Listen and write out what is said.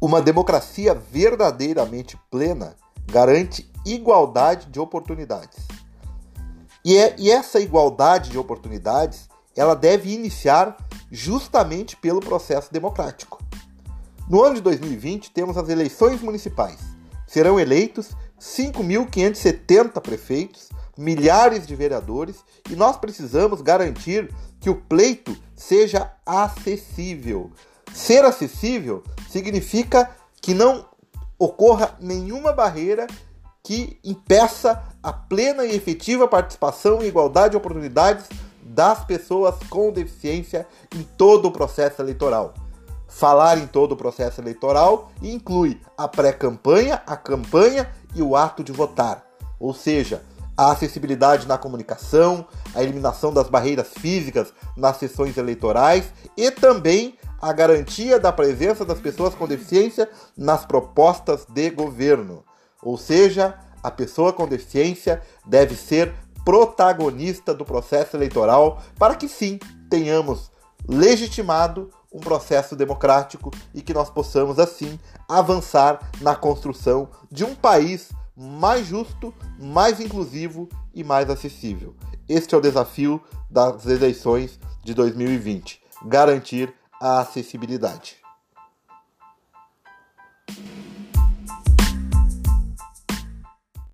Uma democracia verdadeiramente plena garante igualdade de oportunidades. E, é, e essa igualdade de oportunidades ela deve iniciar justamente pelo processo democrático. No ano de 2020, temos as eleições municipais. Serão eleitos 5.570 prefeitos, milhares de vereadores e nós precisamos garantir que o pleito seja acessível. Ser acessível significa que não ocorra nenhuma barreira que impeça a plena e efetiva participação e igualdade de oportunidades das pessoas com deficiência em todo o processo eleitoral. Falar em todo o processo eleitoral inclui a pré-campanha, a campanha e o ato de votar. Ou seja, a acessibilidade na comunicação, a eliminação das barreiras físicas nas sessões eleitorais e também a garantia da presença das pessoas com deficiência nas propostas de governo. Ou seja, a pessoa com deficiência deve ser protagonista do processo eleitoral para que sim tenhamos legitimado um processo democrático e que nós possamos assim avançar na construção de um país mais justo, mais inclusivo e mais acessível. Este é o desafio das eleições de 2020: garantir a acessibilidade.